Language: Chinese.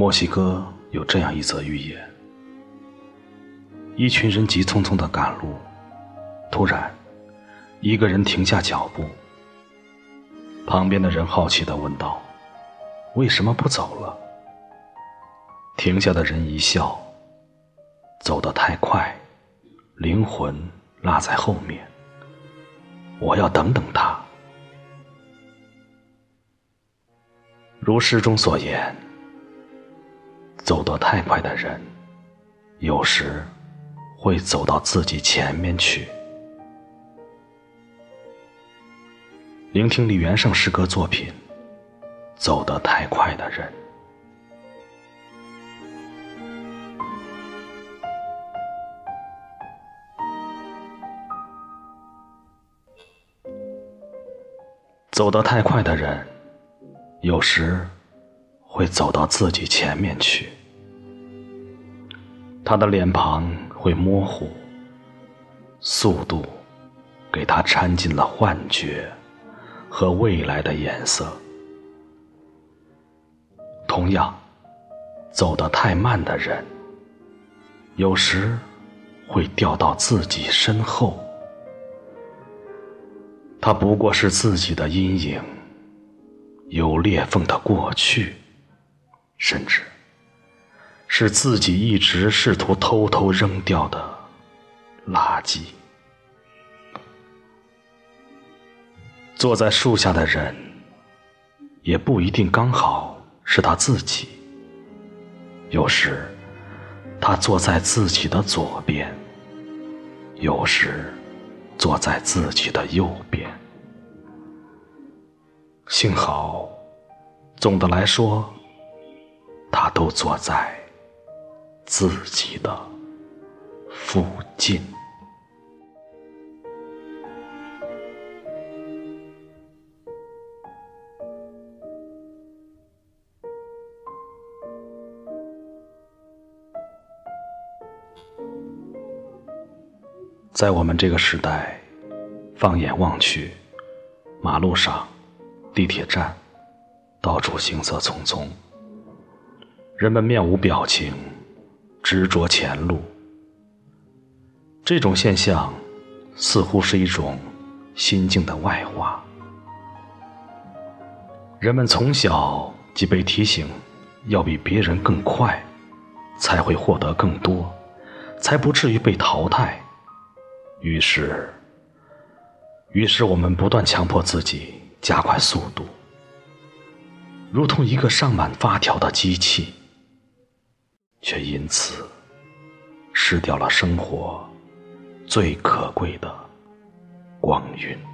墨西哥有这样一则寓言：一群人急匆匆的赶路，突然，一个人停下脚步。旁边的人好奇的问道：“为什么不走了？”停下的人一笑：“走得太快，灵魂落在后面，我要等等他。”如诗中所言。走得太快的人，有时会走到自己前面去。聆听李元盛诗歌作品《走得太快的人》。走得太快的人，有时会走到自己前面去。他的脸庞会模糊，速度给他掺进了幻觉和未来的颜色。同样，走得太慢的人，有时会掉到自己身后。他不过是自己的阴影，有裂缝的过去，甚至。是自己一直试图偷偷扔掉的垃圾。坐在树下的人，也不一定刚好是他自己。有时，他坐在自己的左边；有时，坐在自己的右边。幸好，总的来说，他都坐在。自己的附近，在我们这个时代，放眼望去，马路上、地铁站，到处行色匆匆，人们面无表情。执着前路，这种现象似乎是一种心境的外化。人们从小即被提醒，要比别人更快，才会获得更多，才不至于被淘汰。于是，于是我们不断强迫自己加快速度，如同一个上满发条的机器。却因此失掉了生活最可贵的光晕。